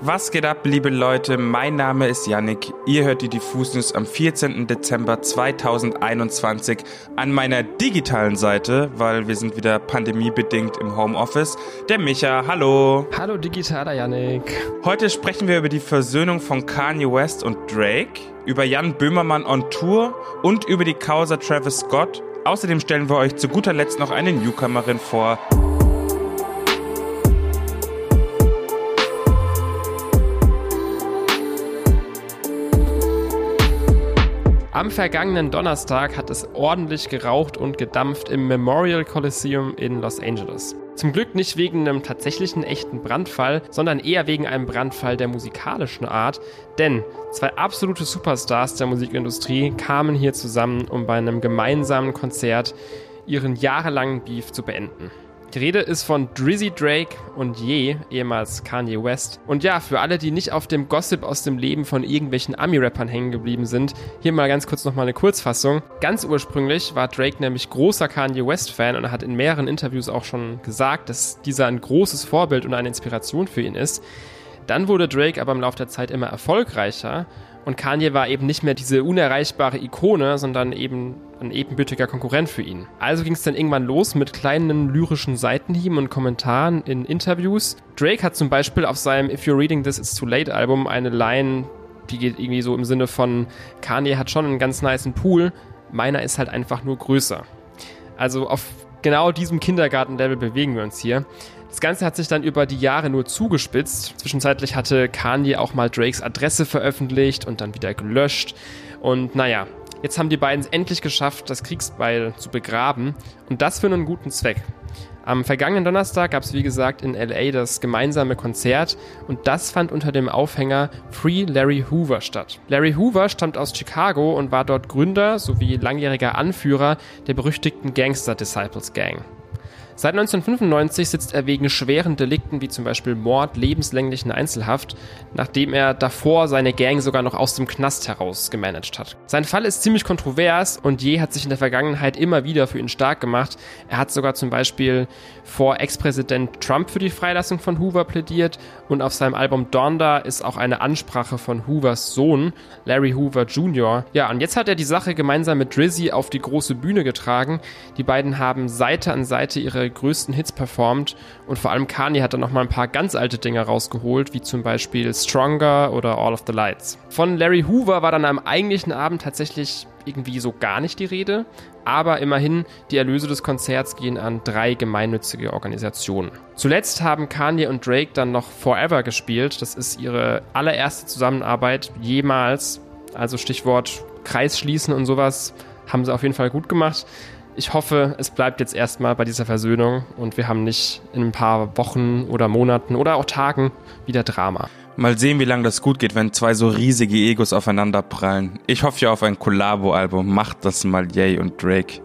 Was geht ab, liebe Leute? Mein Name ist Yannick. Ihr hört die Diffus News am 14. Dezember 2021 an meiner digitalen Seite, weil wir sind wieder pandemiebedingt im Homeoffice. Der Micha, hallo. Hallo digitaler Yannick. Heute sprechen wir über die Versöhnung von Kanye West und Drake, über Jan Böhmermann on Tour und über die Causa Travis Scott. Außerdem stellen wir euch zu guter Letzt noch eine Newcomerin vor. Am vergangenen Donnerstag hat es ordentlich geraucht und gedampft im Memorial Coliseum in Los Angeles. Zum Glück nicht wegen einem tatsächlichen echten Brandfall, sondern eher wegen einem Brandfall der musikalischen Art, denn zwei absolute Superstars der Musikindustrie kamen hier zusammen, um bei einem gemeinsamen Konzert ihren jahrelangen Beef zu beenden. Die Rede ist von Drizzy Drake und Ye, ehemals Kanye West. Und ja, für alle, die nicht auf dem Gossip aus dem Leben von irgendwelchen Ami-Rappern hängen geblieben sind, hier mal ganz kurz nochmal eine Kurzfassung. Ganz ursprünglich war Drake nämlich großer Kanye West-Fan und er hat in mehreren Interviews auch schon gesagt, dass dieser ein großes Vorbild und eine Inspiration für ihn ist. Dann wurde Drake aber im Laufe der Zeit immer erfolgreicher und Kanye war eben nicht mehr diese unerreichbare Ikone, sondern eben ein ebenbürtiger Konkurrent für ihn. Also ging es dann irgendwann los mit kleinen lyrischen Seitenhieben und Kommentaren in Interviews. Drake hat zum Beispiel auf seinem If You're Reading This It's Too Late Album eine Line, die geht irgendwie so im Sinne von Kanye hat schon einen ganz niceen Pool, meiner ist halt einfach nur größer. Also auf genau diesem Kindergartenlevel bewegen wir uns hier. Das Ganze hat sich dann über die Jahre nur zugespitzt. Zwischenzeitlich hatte Kanye auch mal Drakes Adresse veröffentlicht und dann wieder gelöscht. Und naja, jetzt haben die beiden es endlich geschafft, das Kriegsbeil zu begraben. Und das für einen guten Zweck. Am vergangenen Donnerstag gab es, wie gesagt, in LA das gemeinsame Konzert und das fand unter dem Aufhänger Free Larry Hoover statt. Larry Hoover stammt aus Chicago und war dort Gründer sowie langjähriger Anführer der berüchtigten Gangster Disciples Gang. Seit 1995 sitzt er wegen schweren Delikten wie zum Beispiel Mord lebenslänglichen Einzelhaft, nachdem er davor seine Gang sogar noch aus dem Knast heraus gemanagt hat. Sein Fall ist ziemlich kontrovers und Je hat sich in der Vergangenheit immer wieder für ihn stark gemacht. Er hat sogar zum Beispiel vor Ex-Präsident Trump für die Freilassung von Hoover plädiert und auf seinem Album Donda ist auch eine Ansprache von Hoovers Sohn, Larry Hoover Jr. Ja, und jetzt hat er die Sache gemeinsam mit Drizzy auf die große Bühne getragen. Die beiden haben Seite an Seite ihre größten Hits performt. Und vor allem Kanye hat dann noch mal ein paar ganz alte Dinge rausgeholt, wie zum Beispiel Stronger oder All of the Lights. Von Larry Hoover war dann am eigentlichen Abend tatsächlich irgendwie so gar nicht die Rede, aber immerhin, die Erlöse des Konzerts gehen an drei gemeinnützige Organisationen. Zuletzt haben Kanye und Drake dann noch Forever gespielt, das ist ihre allererste Zusammenarbeit jemals, also Stichwort Kreis schließen und sowas, haben sie auf jeden Fall gut gemacht ich hoffe, es bleibt jetzt erstmal bei dieser Versöhnung und wir haben nicht in ein paar Wochen oder Monaten oder auch Tagen wieder Drama. Mal sehen, wie lange das gut geht, wenn zwei so riesige Egos aufeinander prallen. Ich hoffe ja auf ein Collabo-Album. Macht das mal Yay und Drake.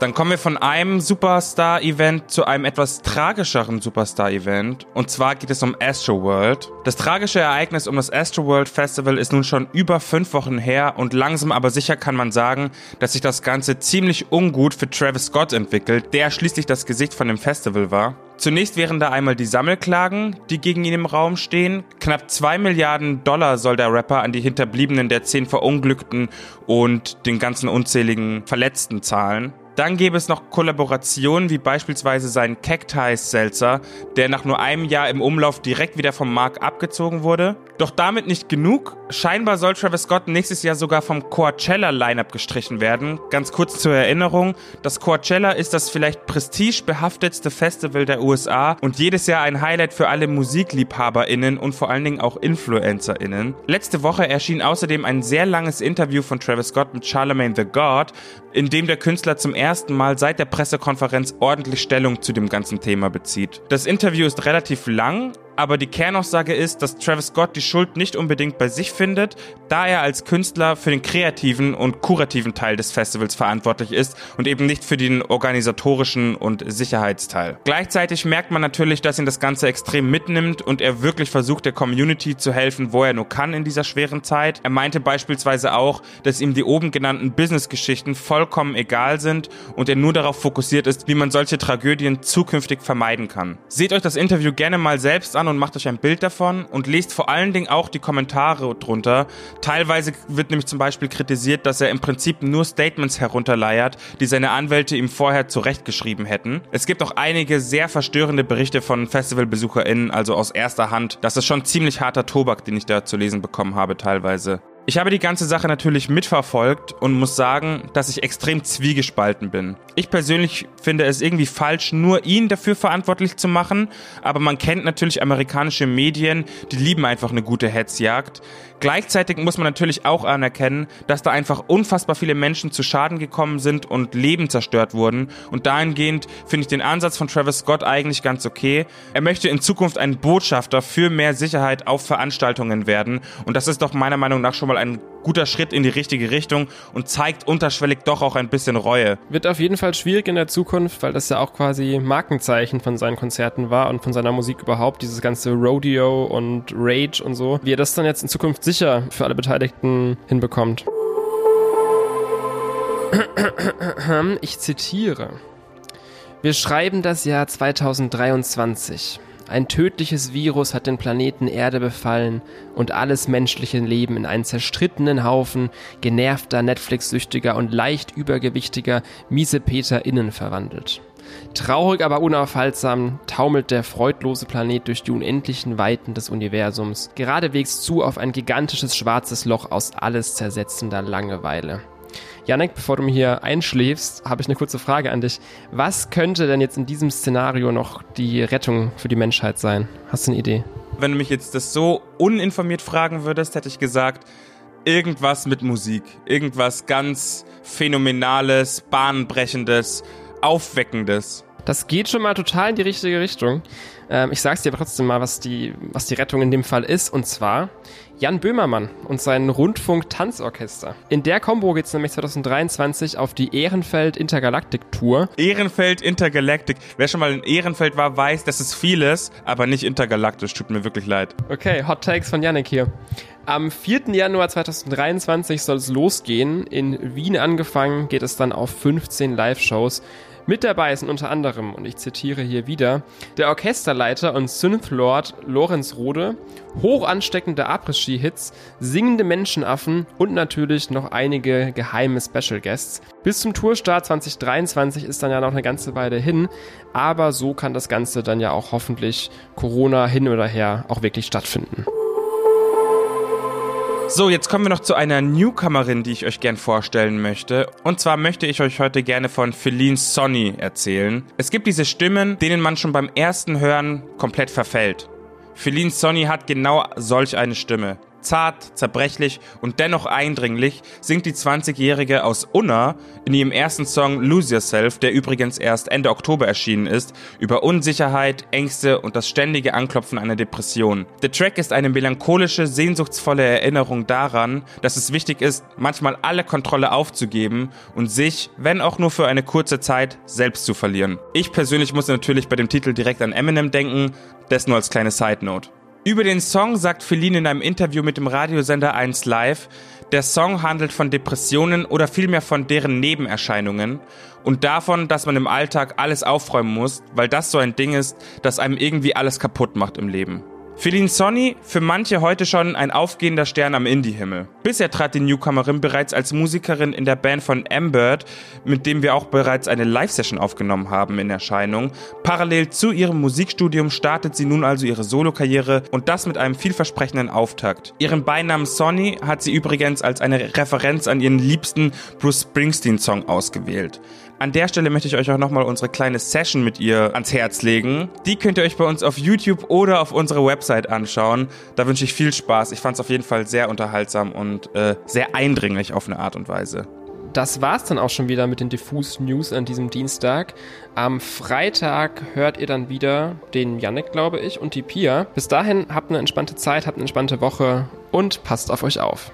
Dann kommen wir von einem Superstar-Event zu einem etwas tragischeren Superstar-Event. Und zwar geht es um Astroworld. Das tragische Ereignis um das Astroworld Festival ist nun schon über fünf Wochen her und langsam aber sicher kann man sagen, dass sich das Ganze ziemlich ungut für Travis Scott entwickelt, der schließlich das Gesicht von dem Festival war. Zunächst wären da einmal die Sammelklagen, die gegen ihn im Raum stehen. Knapp zwei Milliarden Dollar soll der Rapper an die Hinterbliebenen der zehn Verunglückten und den ganzen unzähligen Verletzten zahlen. Dann gäbe es noch Kollaborationen wie beispielsweise seinen Cacti-Seltzer, der nach nur einem Jahr im Umlauf direkt wieder vom Markt abgezogen wurde. Doch damit nicht genug. Scheinbar soll Travis Scott nächstes Jahr sogar vom Coachella-Lineup gestrichen werden. Ganz kurz zur Erinnerung, das Coachella ist das vielleicht prestigebehaftetste Festival der USA und jedes Jahr ein Highlight für alle MusikliebhaberInnen und vor allen Dingen auch InfluencerInnen. Letzte Woche erschien außerdem ein sehr langes Interview von Travis Scott mit Charlemagne the God, in dem der Künstler zum ersten Mal seit der Pressekonferenz ordentlich Stellung zu dem ganzen Thema bezieht. Das Interview ist relativ lang, aber die Kernaussage ist, dass Travis Scott die Schuld nicht unbedingt bei sich findet, da er als Künstler für den kreativen und kurativen Teil des Festivals verantwortlich ist und eben nicht für den organisatorischen und Sicherheitsteil. Gleichzeitig merkt man natürlich, dass ihn das Ganze extrem mitnimmt und er wirklich versucht, der Community zu helfen, wo er nur kann in dieser schweren Zeit. Er meinte beispielsweise auch, dass ihm die oben genannten Business-Geschichten vollkommen egal sind und er nur darauf fokussiert ist, wie man solche Tragödien zukünftig vermeiden kann. Seht euch das Interview gerne mal selbst an und macht euch ein Bild davon und lest vor allen Dingen auch die Kommentare drunter. Teilweise wird nämlich zum Beispiel kritisiert, dass er im Prinzip nur Statements herunterleiert, die seine Anwälte ihm vorher zurechtgeschrieben hätten. Es gibt auch einige sehr verstörende Berichte von FestivalbesucherInnen, also aus erster Hand. Das ist schon ziemlich harter Tobak, den ich da zu lesen bekommen habe teilweise. Ich habe die ganze Sache natürlich mitverfolgt und muss sagen, dass ich extrem zwiegespalten bin. Ich persönlich finde es irgendwie falsch, nur ihn dafür verantwortlich zu machen, aber man kennt natürlich amerikanische Medien, die lieben einfach eine gute Hetzjagd. Gleichzeitig muss man natürlich auch anerkennen, dass da einfach unfassbar viele Menschen zu Schaden gekommen sind und Leben zerstört wurden. Und dahingehend finde ich den Ansatz von Travis Scott eigentlich ganz okay. Er möchte in Zukunft ein Botschafter für mehr Sicherheit auf Veranstaltungen werden. Und das ist doch meiner Meinung nach schon mal ein guter Schritt in die richtige Richtung und zeigt unterschwellig doch auch ein bisschen Reue. Wird auf jeden Fall schwierig in der Zukunft, weil das ja auch quasi Markenzeichen von seinen Konzerten war und von seiner Musik überhaupt, dieses ganze Rodeo und Rage und so. Wie er das dann jetzt in Zukunft sicher für alle Beteiligten hinbekommt. Ich zitiere. Wir schreiben das Jahr 2023. Ein tödliches Virus hat den Planeten Erde befallen und alles menschliche Leben in einen zerstrittenen Haufen genervter, Netflix-süchtiger und leicht übergewichtiger MiesepeterInnen verwandelt. Traurig, aber unaufhaltsam taumelt der freudlose Planet durch die unendlichen Weiten des Universums, geradewegs zu auf ein gigantisches schwarzes Loch aus alles zersetzender Langeweile. Janek, bevor du mir hier einschläfst, habe ich eine kurze Frage an dich. Was könnte denn jetzt in diesem Szenario noch die Rettung für die Menschheit sein? Hast du eine Idee? Wenn du mich jetzt das so uninformiert fragen würdest, hätte ich gesagt, irgendwas mit Musik. Irgendwas ganz Phänomenales, Bahnbrechendes, Aufweckendes. Das geht schon mal total in die richtige Richtung. Ähm, ich sag's dir aber trotzdem mal, was die, was die Rettung in dem Fall ist. Und zwar Jan Böhmermann und sein Rundfunk-Tanzorchester. In der Combo geht's nämlich 2023 auf die Ehrenfeld Intergalactic Tour. Ehrenfeld Intergalactic. Wer schon mal in Ehrenfeld war, weiß, das ist vieles, aber nicht intergalaktisch. Tut mir wirklich leid. Okay, Hot Takes von Yannick hier. Am 4. Januar 2023 soll es losgehen. In Wien angefangen geht es dann auf 15 Live-Shows. Mit dabei sind unter anderem, und ich zitiere hier wieder, der Orchesterleiter und Synth-Lord Lorenz Rode, hoch ansteckende Après-Ski-Hits, singende Menschenaffen und natürlich noch einige geheime Special Guests. Bis zum Tourstart 2023 ist dann ja noch eine ganze Weile hin, aber so kann das Ganze dann ja auch hoffentlich Corona hin oder her auch wirklich stattfinden. So, jetzt kommen wir noch zu einer Newcomerin, die ich euch gern vorstellen möchte. Und zwar möchte ich euch heute gerne von Feline Sonny erzählen. Es gibt diese Stimmen, denen man schon beim ersten Hören komplett verfällt. Feline Sonny hat genau solch eine Stimme. Zart, zerbrechlich und dennoch eindringlich singt die 20-Jährige aus Unna in ihrem ersten Song Lose Yourself, der übrigens erst Ende Oktober erschienen ist, über Unsicherheit, Ängste und das ständige Anklopfen einer Depression. Der Track ist eine melancholische, sehnsuchtsvolle Erinnerung daran, dass es wichtig ist, manchmal alle Kontrolle aufzugeben und sich, wenn auch nur für eine kurze Zeit, selbst zu verlieren. Ich persönlich muss natürlich bei dem Titel direkt an Eminem denken, das nur als kleine Side Note. Über den Song sagt Feline in einem Interview mit dem Radiosender 1 Live, der Song handelt von Depressionen oder vielmehr von deren Nebenerscheinungen und davon, dass man im Alltag alles aufräumen muss, weil das so ein Ding ist, das einem irgendwie alles kaputt macht im Leben. Feline Sonny, für manche heute schon ein aufgehender Stern am Indie-Himmel. Bisher trat die Newcomerin bereits als Musikerin in der Band von Ambert, mit dem wir auch bereits eine Live-Session aufgenommen haben, in Erscheinung. Parallel zu ihrem Musikstudium startet sie nun also ihre Solokarriere und das mit einem vielversprechenden Auftakt. Ihren Beinamen Sonny hat sie übrigens als eine Referenz an ihren liebsten Bruce Springsteen-Song ausgewählt. An der Stelle möchte ich euch auch nochmal unsere kleine Session mit ihr ans Herz legen. Die könnt ihr euch bei uns auf YouTube oder auf unserer Website anschauen. Da wünsche ich viel Spaß. Ich fand es auf jeden Fall sehr unterhaltsam und äh, sehr eindringlich auf eine Art und Weise. Das war's dann auch schon wieder mit den Diffus News an diesem Dienstag. Am Freitag hört ihr dann wieder den Yannick, glaube ich, und die Pia. Bis dahin habt eine entspannte Zeit, habt eine entspannte Woche und passt auf euch auf.